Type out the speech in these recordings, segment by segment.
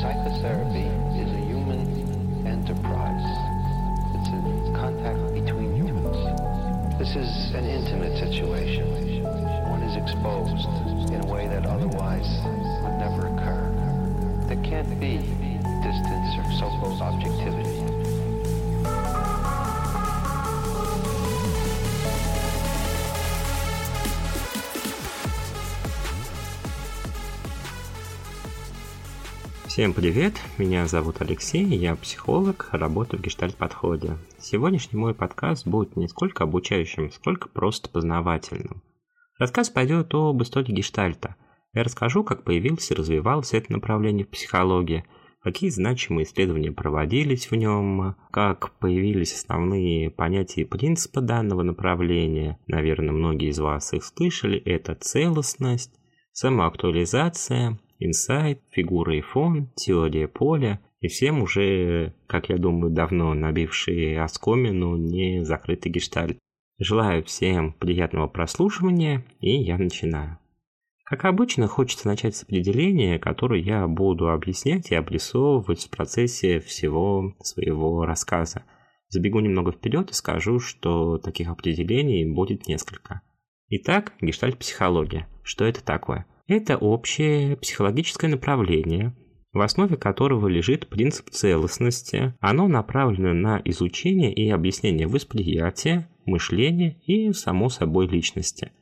Psychotherapy is a human enterprise. It's a contact between humans. This is an intimate situation. One is exposed in a way that otherwise would never occur. There can't be distance or so-called objectivity. Всем привет, меня зовут Алексей, я психолог, работаю в гештальт-подходе. Сегодняшний мой подкаст будет не сколько обучающим, сколько просто познавательным. Рассказ пойдет об истории гештальта. Я расскажу, как появилось и развивалось это направление в психологии, какие значимые исследования проводились в нем, как появились основные понятия и принципы данного направления. Наверное, многие из вас их слышали. Это целостность, самоактуализация, инсайт, фигура и фон, теория поля, и всем уже, как я думаю, давно набившие оскомину не закрытый гештальт. Желаю всем приятного прослушивания, и я начинаю. Как обычно, хочется начать с определения, которое я буду объяснять и обрисовывать в процессе всего своего рассказа. Забегу немного вперед и скажу, что таких определений будет несколько. Итак, гештальт-психология. Что это такое? Это общее психологическое направление, в основе которого лежит принцип целостности. Оно направлено на изучение и объяснение восприятия, мышления и, само собой, личности.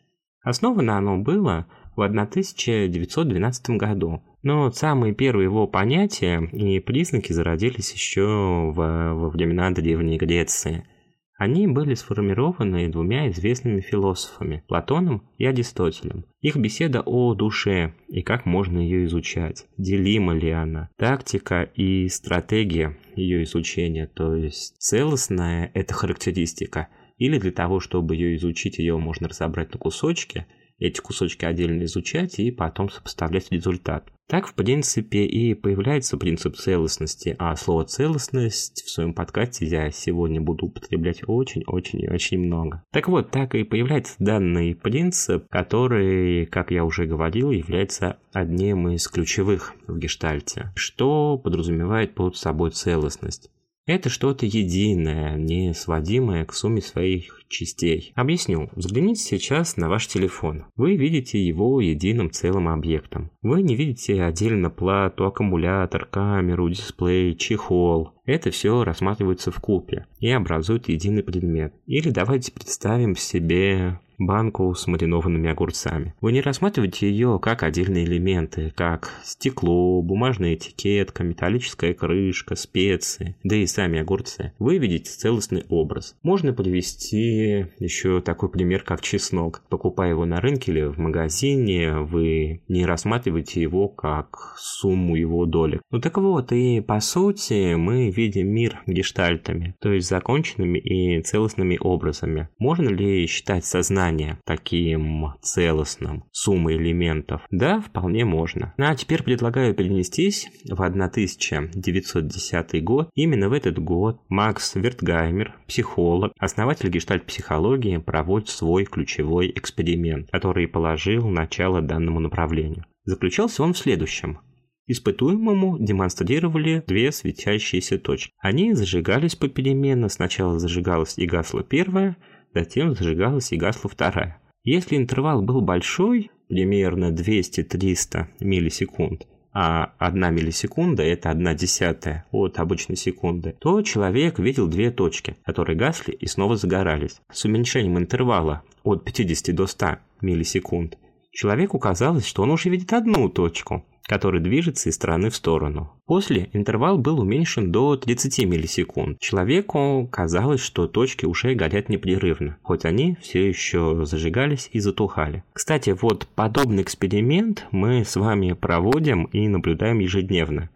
Основано оно было в 1912 году, но самые первые его понятия и признаки зародились еще во времена Древней Греции – они были сформированы двумя известными философами – Платоном и Аристотелем. Их беседа о душе и как можно ее изучать, делима ли она, тактика и стратегия ее изучения, то есть целостная – это характеристика, или для того, чтобы ее изучить, ее можно разобрать на кусочки, эти кусочки отдельно изучать и потом сопоставлять результат. Так, в принципе, и появляется принцип целостности, а слово «целостность» в своем подкасте я сегодня буду употреблять очень-очень и очень много. Так вот, так и появляется данный принцип, который, как я уже говорил, является одним из ключевых в гештальте. Что подразумевает под собой целостность? Это что-то единое, не сводимое к сумме своих частей. Объясню. Взгляните сейчас на ваш телефон. Вы видите его единым целым объектом. Вы не видите отдельно плату, аккумулятор, камеру, дисплей, чехол. Это все рассматривается в купе и образует единый предмет. Или давайте представим себе банку с маринованными огурцами. Вы не рассматриваете ее как отдельные элементы, как стекло, бумажная этикетка, металлическая крышка, специи, да и сами огурцы. Вы видите целостный образ. Можно привести еще такой пример, как чеснок. Покупая его на рынке или в магазине, вы не рассматриваете его как сумму его доли. Ну так вот, и по сути мы видим мир гештальтами, то есть законченными и целостными образами. Можно ли считать сознание сознание таким целостным, суммой элементов? Да, вполне можно. Ну, а теперь предлагаю перенестись в 1910 год. Именно в этот год Макс Вертгаймер, психолог, основатель гештальт-психологии, проводит свой ключевой эксперимент, который положил начало данному направлению. Заключался он в следующем. Испытуемому демонстрировали две светящиеся точки. Они зажигались попеременно. Сначала зажигалась и гасла первая, затем зажигалась и гасла вторая. Если интервал был большой, примерно 200-300 миллисекунд, а 1 миллисекунда – это 1 десятая от обычной секунды, то человек видел две точки, которые гасли и снова загорались. С уменьшением интервала от 50 до 100 миллисекунд человеку казалось, что он уже видит одну точку, который движется из стороны в сторону. После интервал был уменьшен до 30 миллисекунд. Человеку казалось, что точки уже горят непрерывно, хоть они все еще зажигались и затухали. Кстати, вот подобный эксперимент мы с вами проводим и наблюдаем ежедневно.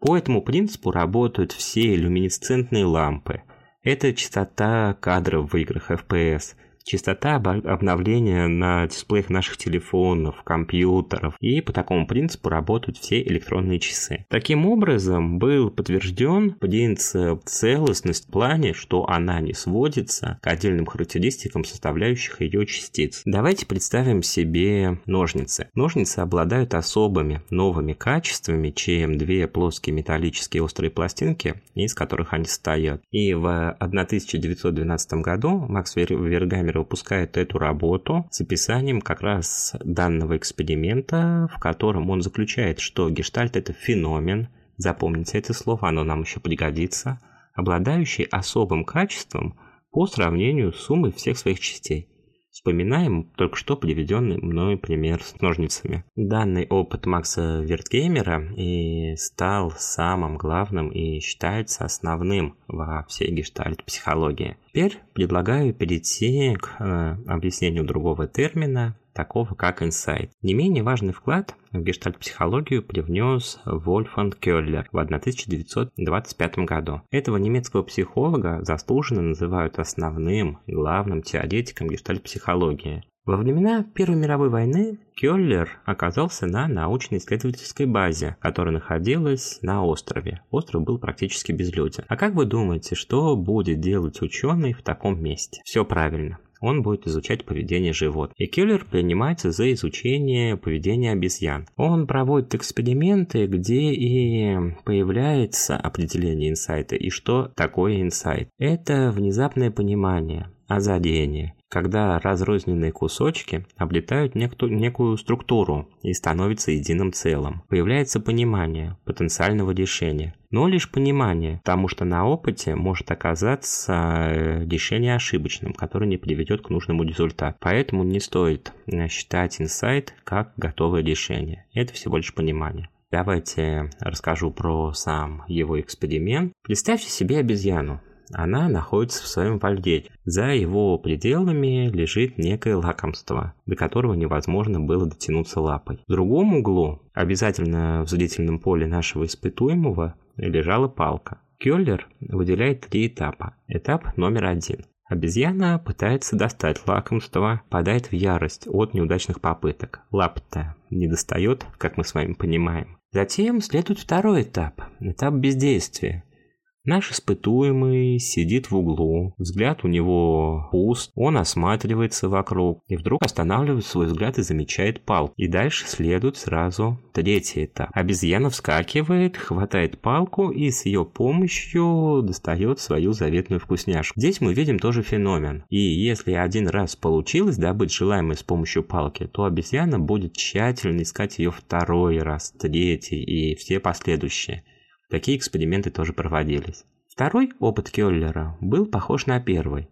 По этому принципу работают все люминесцентные лампы. Это частота кадров в играх FPS – частота обновления на дисплеях наших телефонов, компьютеров, и по такому принципу работают все электронные часы. Таким образом, был подтвержден принцип целостность в плане, что она не сводится к отдельным характеристикам составляющих ее частиц. Давайте представим себе ножницы. Ножницы обладают особыми новыми качествами, чем две плоские металлические острые пластинки, из которых они состоят. И в 1912 году Макс Вергамер выпускает эту работу с описанием как раз данного эксперимента, в котором он заключает, что гештальт это феномен, запомните это слово, оно нам еще пригодится, обладающий особым качеством по сравнению с суммой всех своих частей. Вспоминаем только что приведенный мной пример с ножницами. Данный опыт Макса Вертгеймера и стал самым главным и считается основным во всей гештальт-психологии. Теперь предлагаю перейти к э, объяснению другого термина такого как инсайт. Не менее важный вклад в гештальт-психологию привнес Вольфан Келлер в 1925 году. Этого немецкого психолога заслуженно называют основным главным теоретиком гештальт-психологии. Во времена Первой мировой войны Кёллер оказался на научно-исследовательской базе, которая находилась на острове. Остров был практически безлюден. А как вы думаете, что будет делать ученый в таком месте? Все правильно он будет изучать поведение животных. И Киллер принимается за изучение поведения обезьян. Он проводит эксперименты, где и появляется определение инсайта и что такое инсайт. Это внезапное понимание, озарение, когда разрозненные кусочки облетают некую, некую структуру и становятся единым целым. Появляется понимание потенциального решения. Но лишь понимание, потому что на опыте может оказаться э, решение ошибочным, которое не приведет к нужному результату. Поэтому не стоит э, считать инсайт как готовое решение. Это всего лишь понимание. Давайте расскажу про сам его эксперимент. Представьте себе обезьяну она находится в своем вольере. За его пределами лежит некое лакомство, до которого невозможно было дотянуться лапой. В другом углу, обязательно в зрительном поле нашего испытуемого, лежала палка. Кёллер выделяет три этапа. Этап номер один. Обезьяна пытается достать лакомство, падает в ярость от неудачных попыток. Лапта не достает, как мы с вами понимаем. Затем следует второй этап, этап бездействия. Наш испытуемый сидит в углу, взгляд у него пуст, он осматривается вокруг и вдруг останавливает свой взгляд и замечает палку. И дальше следует сразу третий этап. Обезьяна вскакивает, хватает палку и с ее помощью достает свою заветную вкусняшку. Здесь мы видим тоже феномен. И если один раз получилось добыть желаемое с помощью палки, то обезьяна будет тщательно искать ее второй раз, третий и все последующие. Такие эксперименты тоже проводились. Второй опыт Келлера был похож на первый.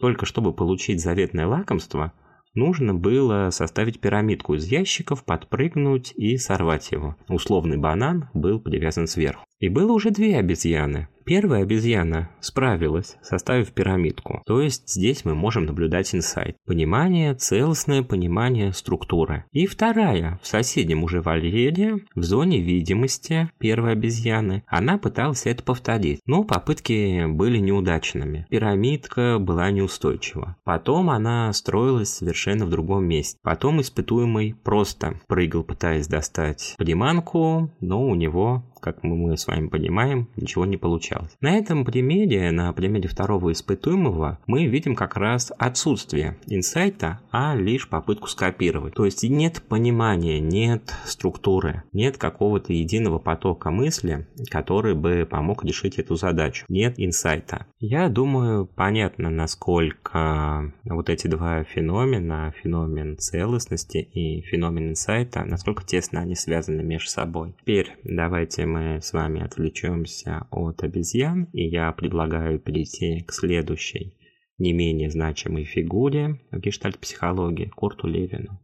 Только чтобы получить заветное лакомство, нужно было составить пирамидку из ящиков, подпрыгнуть и сорвать его. Условный банан был привязан сверху. И было уже две обезьяны. Первая обезьяна справилась, составив пирамидку. То есть здесь мы можем наблюдать инсайт. Понимание, целостное понимание структуры. И вторая, в соседнем уже вольере, в зоне видимости первой обезьяны, она пыталась это повторить. Но попытки были неудачными. Пирамидка была неустойчива. Потом она строилась совершенно в другом месте. Потом испытуемый просто прыгал, пытаясь достать приманку, но у него как мы с вами понимаем, ничего не получалось. На этом примере, на примере второго испытуемого, мы видим как раз отсутствие инсайта, а лишь попытку скопировать. То есть нет понимания, нет структуры, нет какого-то единого потока мысли, который бы помог решить эту задачу. Нет инсайта. Я думаю, понятно, насколько вот эти два феномена, феномен целостности и феномен инсайта, насколько тесно они связаны между собой. Теперь давайте мы мы с вами отвлечемся от обезьян, и я предлагаю перейти к следующей, не менее значимой фигуре в гештальт-психологии Курту Левину.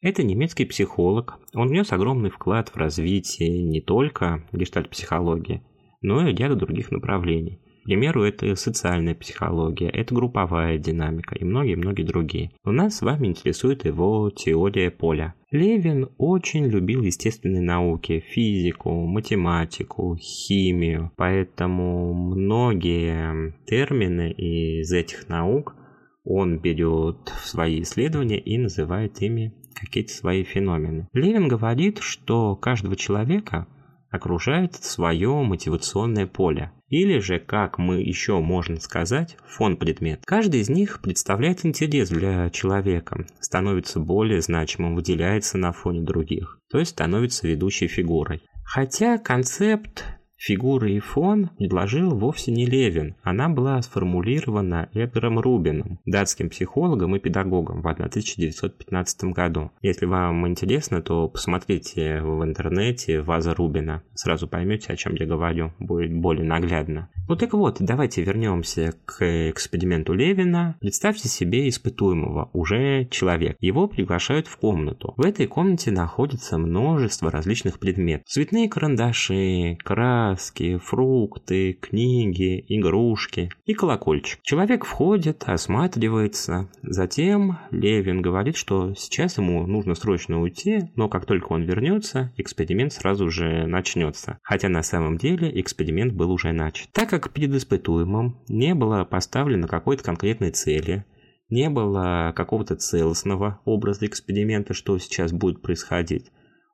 Это немецкий психолог. Он внес огромный вклад в развитие не только гештальт-психологии, но и ряда других направлений. К примеру, это социальная психология, это групповая динамика и многие-многие другие. У нас с вами интересует его теория поля. Левин очень любил естественные науки, физику, математику, химию, поэтому многие термины из этих наук он берет в свои исследования и называет ими какие-то свои феномены. Левин говорит, что каждого человека окружает свое мотивационное поле. Или же, как мы еще можем сказать, фон предмет. Каждый из них представляет интерес для человека, становится более значимым, выделяется на фоне других, то есть становится ведущей фигурой. Хотя концепт Фигуры и фон предложил вовсе не Левин, она была сформулирована Эдгаром Рубином, датским психологом и педагогом в 1915 году. Если вам интересно, то посмотрите в интернете Ваза Рубина, сразу поймете, о чем я говорю, будет более наглядно. Ну так вот, давайте вернемся к эксперименту Левина. Представьте себе испытуемого, уже человек. Его приглашают в комнату. В этой комнате находится множество различных предметов. Цветные карандаши, краски, краски, фрукты, книги, игрушки и колокольчик. Человек входит, осматривается. Затем Левин говорит, что сейчас ему нужно срочно уйти, но как только он вернется, эксперимент сразу же начнется. Хотя на самом деле эксперимент был уже начат. Так как перед испытуемым не было поставлено какой-то конкретной цели, не было какого-то целостного образа эксперимента, что сейчас будет происходить,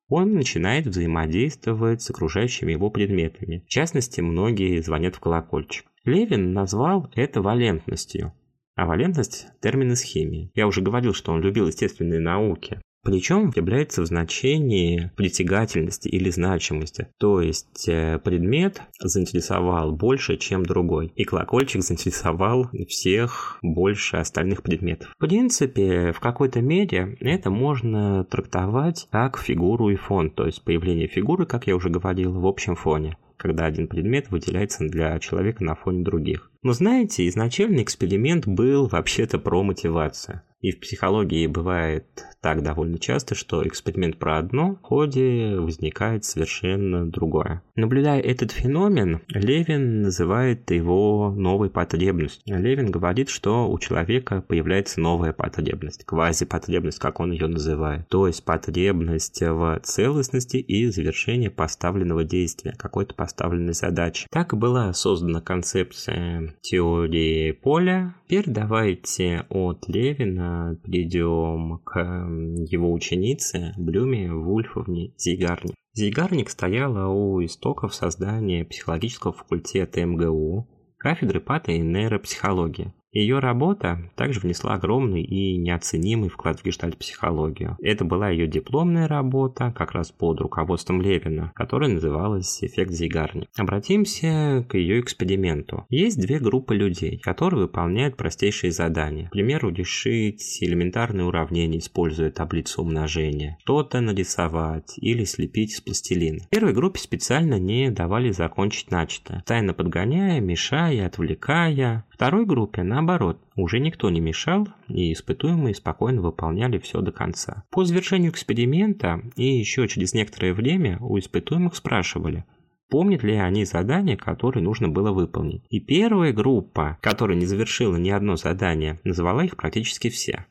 он начинает взаимодействовать с окружающими его предметами. В частности, многие звонят в колокольчик. Левин назвал это валентностью. А валентность – термин из химии. Я уже говорил, что он любил естественные науки. Причем является в значении притягательности или значимости. То есть э, предмет заинтересовал больше, чем другой. И колокольчик заинтересовал всех больше остальных предметов. В принципе, в какой-то мере это можно трактовать как фигуру и фон. То есть появление фигуры, как я уже говорил, в общем фоне когда один предмет выделяется для человека на фоне других. Но знаете, изначальный эксперимент был вообще-то про мотивацию. И в психологии бывает так довольно часто, что эксперимент про одно, в ходе возникает совершенно другое. Наблюдая этот феномен, Левин называет его новой потребностью. Левин говорит, что у человека появляется новая потребность, квазипотребность, как он ее называет. То есть потребность в целостности и завершении поставленного действия, какой-то поставленной задачи. Так была создана концепция теории поля. Теперь давайте от Левина перейдем к его ученице Блюме Вульфовне Зигарник. Зигарник стояла у истоков создания психологического факультета МГУ, кафедры пата и нейропсихологии. Ее работа также внесла огромный и неоценимый вклад в гештальт-психологию. Это была ее дипломная работа, как раз под руководством Левина, которая называлась «Эффект Зигарни». Обратимся к ее эксперименту. Есть две группы людей, которые выполняют простейшие задания. К примеру, решить элементарные уравнения, используя таблицу умножения, что-то нарисовать или слепить из пластилина. Первой группе специально не давали закончить начатое, тайно подгоняя, мешая, отвлекая. Второй группе, наоборот, уже никто не мешал, и испытуемые спокойно выполняли все до конца. По завершению эксперимента и еще через некоторое время у испытуемых спрашивали, помнят ли они задание, которое нужно было выполнить. И первая группа, которая не завершила ни одно задание, называла их практически все.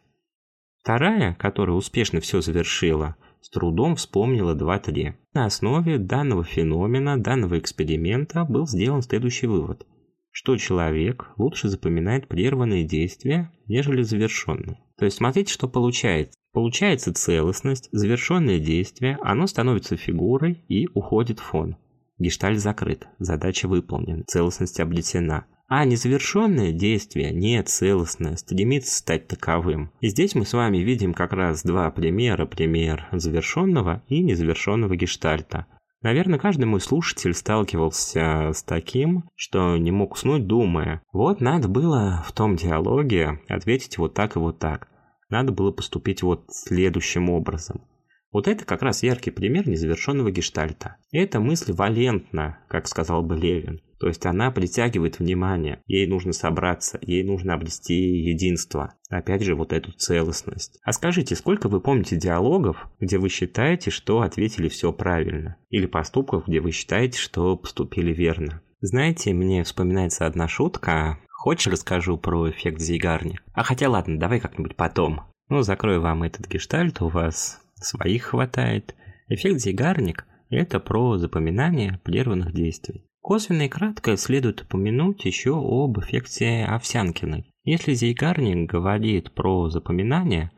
Вторая, которая успешно все завершила, с трудом вспомнила 2-3. На основе данного феномена, данного эксперимента был сделан следующий вывод – что человек лучше запоминает прерванные действия, нежели завершенные. То есть смотрите, что получается. Получается целостность, завершенное действие, оно становится фигурой и уходит в фон. Гештальт закрыт, задача выполнена, целостность обретена. А незавершенное действие, не целостное, стремится стать таковым. И здесь мы с вами видим как раз два примера. Пример завершенного и незавершенного гештальта. Наверное, каждый мой слушатель сталкивался с таким, что не мог уснуть, думая, вот надо было в том диалоге ответить вот так и вот так. Надо было поступить вот следующим образом. Вот это как раз яркий пример незавершенного гештальта. Эта мысль валентна, как сказал бы Левин. То есть она притягивает внимание, ей нужно собраться, ей нужно обрести единство. Опять же, вот эту целостность. А скажите, сколько вы помните диалогов, где вы считаете, что ответили все правильно? Или поступков, где вы считаете, что поступили верно? Знаете, мне вспоминается одна шутка. Хочешь, расскажу про эффект Зигарни? А хотя ладно, давай как-нибудь потом. Ну, закрою вам этот гештальт, у вас своих хватает. Эффект Зигарник – это про запоминание прерванных действий. Косвенно и кратко следует упомянуть еще об эффекте Овсянкиной. Если Зейгарник говорит про запоминание,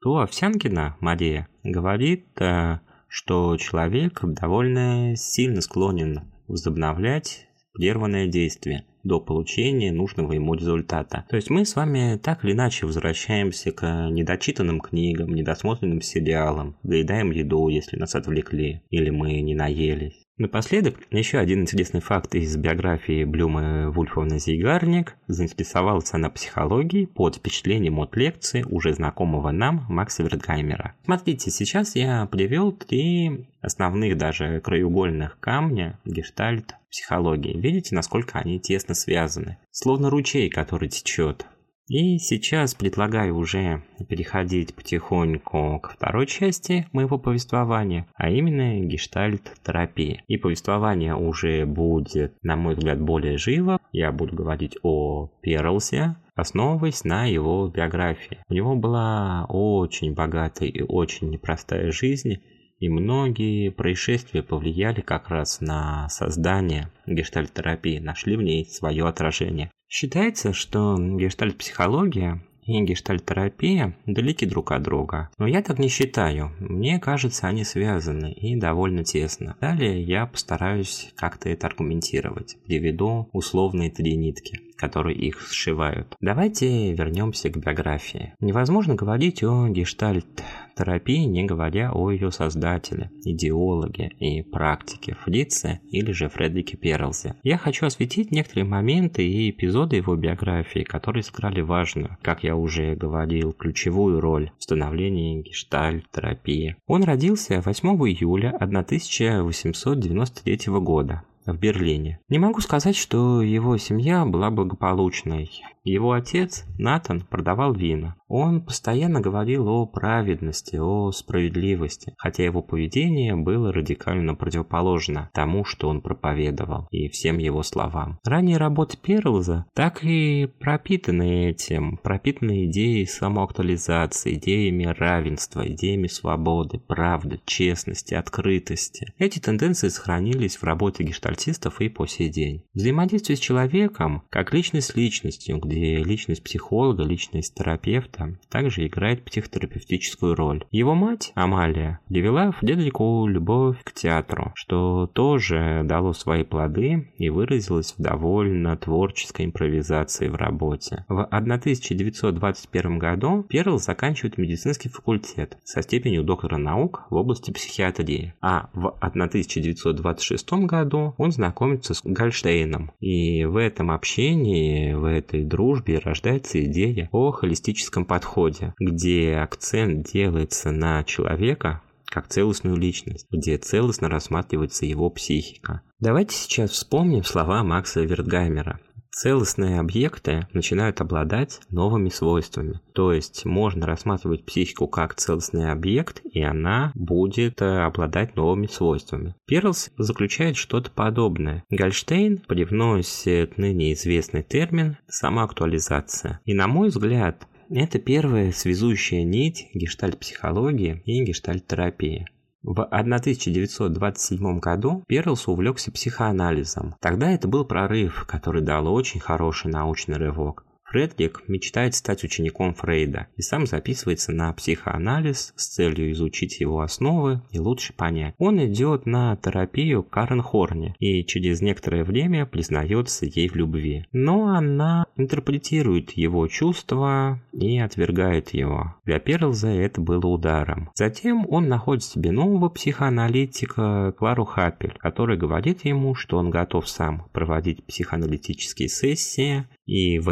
то Овсянкина Мария говорит, э, что человек довольно сильно склонен возобновлять прерванное действие до получения нужного ему результата. То есть мы с вами так или иначе возвращаемся к недочитанным книгам, недосмотренным сериалам, доедаем еду, если нас отвлекли, или мы не наелись. Напоследок, еще один интересный факт из биографии Блюма Вульфовны Зейгарник. Заинтересовалась она психологией под впечатлением от лекции уже знакомого нам Макса Вертгаймера. Смотрите, сейчас я привел три основных даже краеугольных камня гештальт психологии. Видите, насколько они тесно связаны? Словно ручей, который течет. И сейчас предлагаю уже переходить потихоньку к второй части моего повествования, а именно гештальт-терапии. И повествование уже будет, на мой взгляд, более живо. Я буду говорить о Перлсе, основываясь на его биографии. У него была очень богатая и очень непростая жизнь, и многие происшествия повлияли как раз на создание гештальт-терапии, нашли в ней свое отражение. Считается, что гештальт-психология и гештальт-терапия далеки друг от друга. Но я так не считаю. Мне кажется, они связаны и довольно тесно. Далее я постараюсь как-то это аргументировать. Приведу условные три нитки которые их сшивают. Давайте вернемся к биографии. Невозможно говорить о гештальт-терапии, не говоря о ее создателе, идеологе и практике Фрице или же Фредерике Перлзе. Я хочу осветить некоторые моменты и эпизоды его биографии, которые сыграли важную, как я уже говорил, ключевую роль в становлении гештальт-терапии. Он родился 8 июля 1893 года в Берлине. Не могу сказать, что его семья была благополучной. Его отец, Натан, продавал вина. Он постоянно говорил о праведности, о справедливости, хотя его поведение было радикально противоположно тому, что он проповедовал, и всем его словам. Ранние работы Перлза так и пропитаны этим, пропитаны идеей самоактуализации, идеями равенства, идеями свободы, правды, честности, открытости. Эти тенденции сохранились в работе гештальтистов и по сей день. Взаимодействие с человеком, как личность с личностью, где личность психолога, личность терапевта также играет психотерапевтическую роль. Его мать, Амалия, довела Фредерику любовь к театру, что тоже дало свои плоды и выразилось в довольно творческой импровизации в работе. В 1921 году Перл заканчивает медицинский факультет со степенью доктора наук в области психиатрии, а в 1926 году он знакомится с Гольштейном. И в этом общении, в этой дружбе рождается идея о холистическом подходе, где акцент делается на человека как целостную личность, где целостно рассматривается его психика. Давайте сейчас вспомним слова Макса Вертгаймера. Целостные объекты начинают обладать новыми свойствами. То есть можно рассматривать психику как целостный объект, и она будет э, обладать новыми свойствами. Перлс заключает что-то подобное. Гольштейн привносит ныне известный термин «самоактуализация». И на мой взгляд, это первая связующая нить гештальт-психологии и гештальт-терапии. В 1927 году Перлс увлекся психоанализом. Тогда это был прорыв, который дал очень хороший научный рывок. Фредрик мечтает стать учеником Фрейда и сам записывается на психоанализ с целью изучить его основы и лучше понять. Он идет на терапию Карен Хорни и через некоторое время признается ей в любви. Но она интерпретирует его чувства и отвергает его. Для Перлза это было ударом. Затем он находит себе нового психоаналитика Клару Хаппель, который говорит ему, что он готов сам проводить психоаналитические сессии и в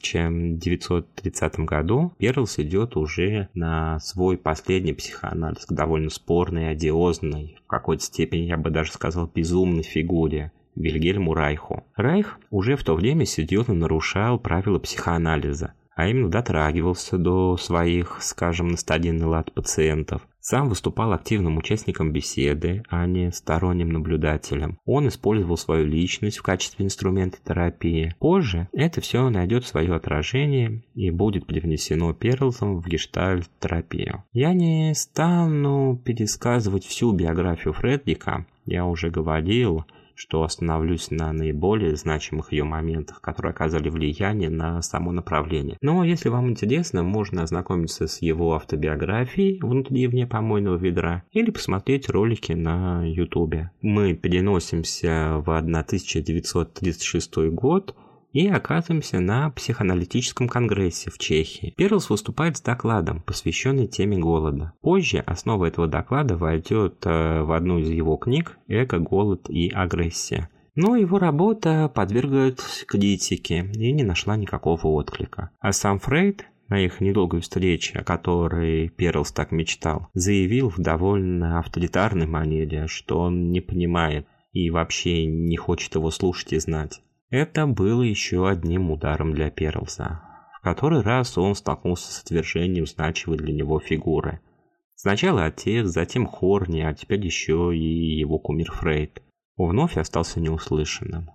1930 году Перлс идет уже на свой последний психоанализ к довольно спорной, одиозной, в какой-то степени, я бы даже сказал, безумной фигуре Вильгельму Райху. Райх уже в то время серьезно нарушал правила психоанализа, а именно дотрагивался до своих, скажем, на стадийный лад пациентов, сам выступал активным участником беседы, а не сторонним наблюдателем. Он использовал свою личность в качестве инструмента терапии. Позже это все найдет свое отражение и будет привнесено Перлзом в гештальт-терапию. Я не стану пересказывать всю биографию Фредрика, я уже говорил, что остановлюсь на наиболее значимых ее моментах, которые оказали влияние на само направление. Но если вам интересно, можно ознакомиться с его автобиографией «Внутри и вне помойного ведра» или посмотреть ролики на ютубе. Мы переносимся в 1936 год, и оказываемся на психоаналитическом конгрессе в Чехии. Перлс выступает с докладом, посвященный теме голода. Позже основа этого доклада войдет э, в одну из его книг «Эко, голод и агрессия». Но его работа подверглась критике и не нашла никакого отклика. А сам Фрейд на их недолгой встрече, о которой Перлс так мечтал, заявил в довольно авторитарной манере, что он не понимает и вообще не хочет его слушать и знать. Это было еще одним ударом для Перлза. В который раз он столкнулся с отвержением значимой для него фигуры. Сначала отец, затем Хорни, а теперь еще и его кумир Фрейд. Вновь остался неуслышанным.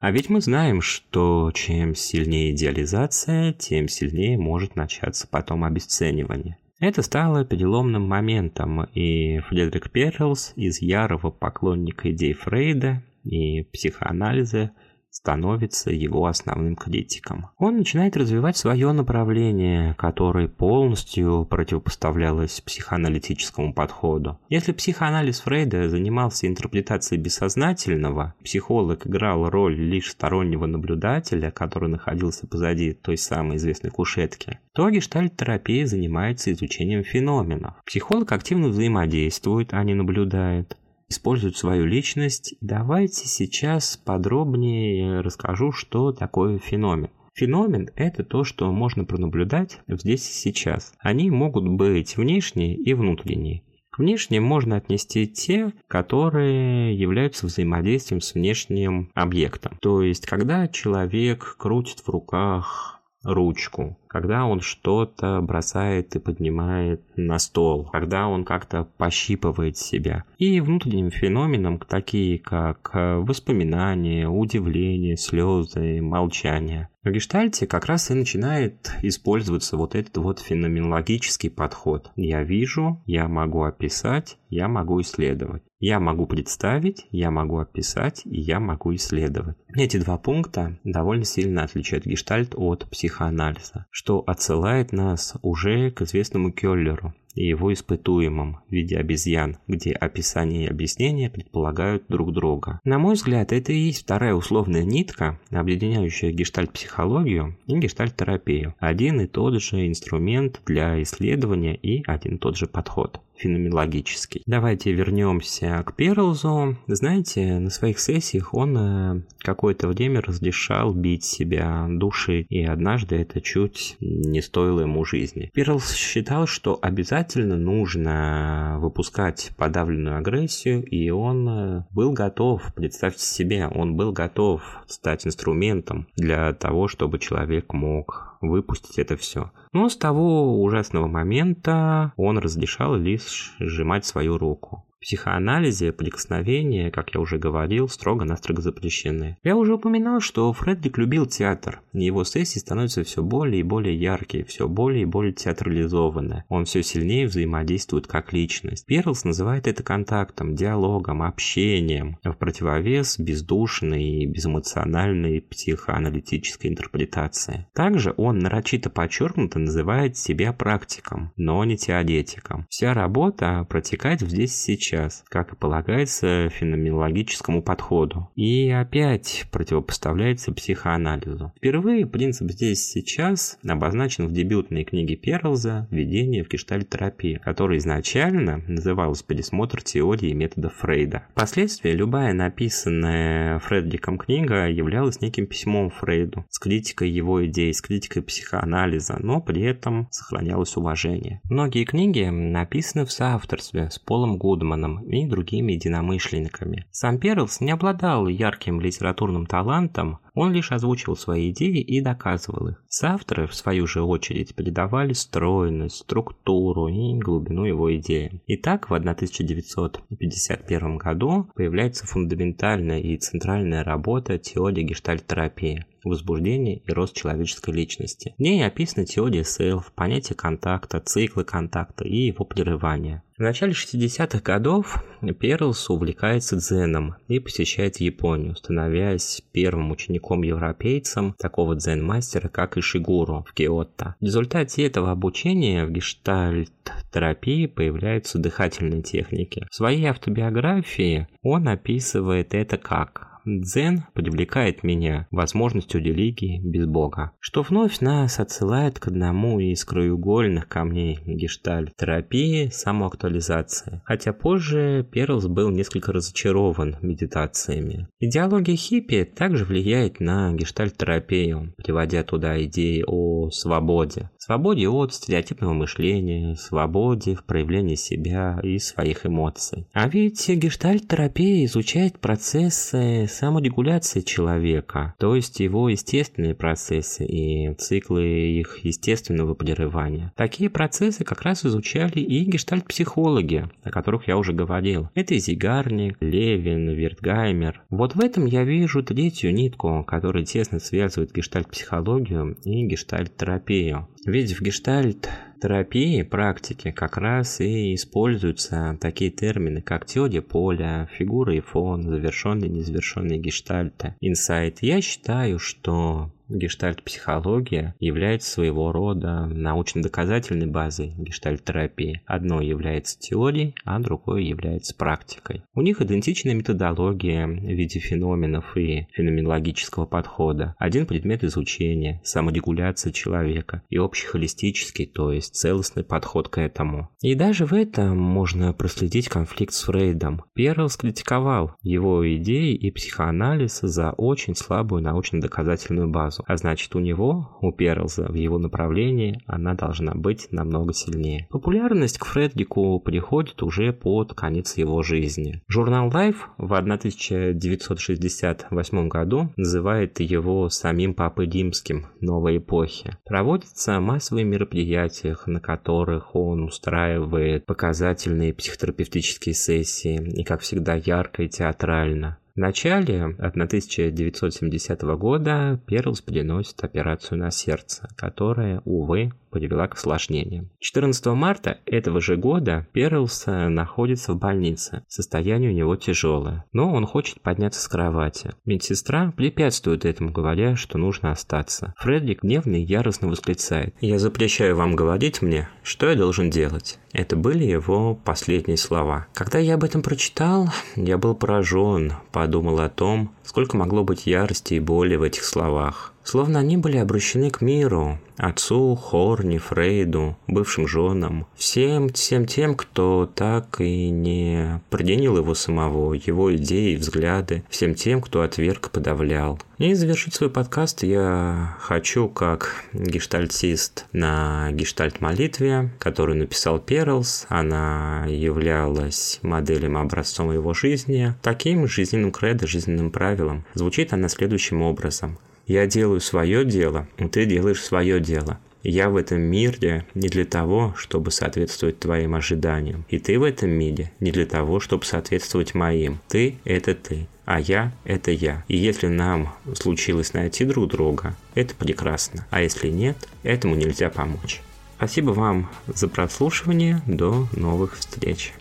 А ведь мы знаем, что чем сильнее идеализация, тем сильнее может начаться потом обесценивание. Это стало переломным моментом, и Фредерик Перлс из ярого поклонника идей Фрейда и психоанализа – становится его основным критиком. Он начинает развивать свое направление, которое полностью противопоставлялось психоаналитическому подходу. Если психоанализ Фрейда занимался интерпретацией бессознательного, психолог играл роль лишь стороннего наблюдателя, который находился позади той самой известной кушетки, то гештальт-терапия занимается изучением феноменов. Психолог активно взаимодействует, а не наблюдает используют свою личность. Давайте сейчас подробнее расскажу, что такое феномен. Феномен – это то, что можно пронаблюдать здесь и сейчас. Они могут быть внешние и внутренние. К внешним можно отнести те, которые являются взаимодействием с внешним объектом. То есть, когда человек крутит в руках ручку, когда он что-то бросает и поднимает на стол, когда он как-то пощипывает себя. И внутренним феноменам, такие как э, воспоминания, удивление, слезы, молчание. В гештальте как раз и начинает использоваться вот этот вот феноменологический подход. Я вижу, я могу описать, я могу исследовать. Я могу представить, я могу описать и я могу исследовать. Эти два пункта довольно сильно отличают гештальт от психоанализа, что отсылает нас уже к известному Келлеру, и его испытуемым в виде обезьян, где описание и объяснение предполагают друг друга. На мой взгляд, это и есть вторая условная нитка, объединяющая гештальт-психологию и гештальт-терапию. Один и тот же инструмент для исследования и один и тот же подход феноменологический. Давайте вернемся к Перлзу. Знаете, на своих сессиях он э, какое-то время разрешал бить себя души, и однажды это чуть не стоило ему жизни. Перлз считал, что обязательно нужно выпускать подавленную агрессию, и он э, был готов, представьте себе, он был готов стать инструментом для того, чтобы человек мог выпустить это все. Но с того ужасного момента он разрешал лишь сжимать свою руку психоанализе прикосновения, как я уже говорил, строго-настрого запрещены. Я уже упоминал, что Фредерик любил театр, его сессии становятся все более и более яркие, все более и более театрализованные. Он все сильнее взаимодействует как личность. Перлс называет это контактом, диалогом, общением, в противовес бездушной и безэмоциональной психоаналитической интерпретации. Также он нарочито подчеркнуто называет себя практиком, но не теоретиком. Вся работа протекает здесь сейчас сейчас, как и полагается феноменологическому подходу. И опять противопоставляется психоанализу. Впервые принцип здесь сейчас обозначен в дебютной книге Перлза «Введение в гештальт-терапию», которая изначально называлась «Пересмотр теории и методов Фрейда». Впоследствии любая написанная Фредериком книга являлась неким письмом Фрейду с критикой его идей, с критикой психоанализа, но при этом сохранялось уважение. Многие книги написаны в соавторстве с Полом Гудманом, Гудманом и другими единомышленниками. Сам Перлс не обладал ярким литературным талантом, Он лишь озвучивал свои идеи и доказывал их. Соавторы, в свою же очередь, передавали стройность, структуру и глубину его идеи. Итак, в 1951 году появляется фундаментальная и центральная работа теории гештальт-терапии возбуждение и рост человеческой личности. В ней описана теория селф, понятие контакта, циклы контакта и его прерывания. В начале 60-х годов Перлс увлекается дзеном и посещает Японию, становясь первым учеником-европейцем такого дзен-мастера, как Ишигуру в Киото. В результате этого обучения в гештальт-терапии появляются дыхательные техники. В своей автобиографии он описывает это как Дзен привлекает меня возможностью религии без Бога, что вновь нас отсылает к одному из краеугольных камней гештальт-терапии – самоактуализации. Хотя позже Перлс был несколько разочарован медитациями. Идеология хиппи также влияет на гештальт-терапию, приводя туда идеи о свободе. Свободе от стереотипного мышления, свободе в проявлении себя и своих эмоций. А ведь гештальт-терапия изучает процессы саморегуляция человека, то есть его естественные процессы и циклы их естественного прерывания. Такие процессы как раз изучали и гештальт-психологи, о которых я уже говорил. Это Зигарник, Левин, Вертгаймер. Вот в этом я вижу третью нитку, которая тесно связывает гештальт-психологию и гештальт-терапию. Ведь в гештальт терапии, практике как раз и используются такие термины, как теория поля, фигура и фон, завершенные и незавершенные гештальты, инсайт. Я считаю, что Гештальт-психология является своего рода научно-доказательной базой гештальт-терапии. Одно является теорией, а другое является практикой. У них идентичная методология в виде феноменов и феноменологического подхода. Один предмет изучения, саморегуляция человека и общий холистический, то есть целостный подход к этому. И даже в этом можно проследить конфликт с Фрейдом. Перлс критиковал его идеи и психоанализ за очень слабую научно-доказательную базу сразу. А значит, у него, у Перлза, в его направлении она должна быть намного сильнее. Популярность к Фредрику приходит уже под конец его жизни. Журнал Life в 1968 году называет его самим Папой Римским новой эпохи. Проводятся массовые мероприятия, на которых он устраивает показательные психотерапевтические сессии и, как всегда, ярко и театрально. В начале 1970 года Перлс переносит операцию на сердце, которая, увы, привела к осложнениям. 14 марта этого же года Перлс находится в больнице. Состояние у него тяжелое, но он хочет подняться с кровати. Медсестра препятствует этому, говоря, что нужно остаться. Фредерик гневно и яростно восклицает. «Я запрещаю вам говорить мне, что я должен делать». Это были его последние слова. Когда я об этом прочитал, я был поражен, подумал о том, сколько могло быть ярости и боли в этих словах. Словно они были обращены к миру, отцу, Хорни, Фрейду, бывшим женам, всем, всем тем, кто так и не принял его самого, его идеи и взгляды, всем тем, кто отверг подавлял. И завершить свой подкаст я хочу как гештальтист на гештальт-молитве, которую написал Перлс. Она являлась моделью образцом его жизни, таким жизненным кредо, жизненным правилом. Звучит она следующим образом – я делаю свое дело, и ты делаешь свое дело. Я в этом мире не для того, чтобы соответствовать твоим ожиданиям. И ты в этом мире не для того, чтобы соответствовать моим. Ты – это ты, а я – это я. И если нам случилось найти друг друга, это прекрасно. А если нет, этому нельзя помочь. Спасибо вам за прослушивание. До новых встреч.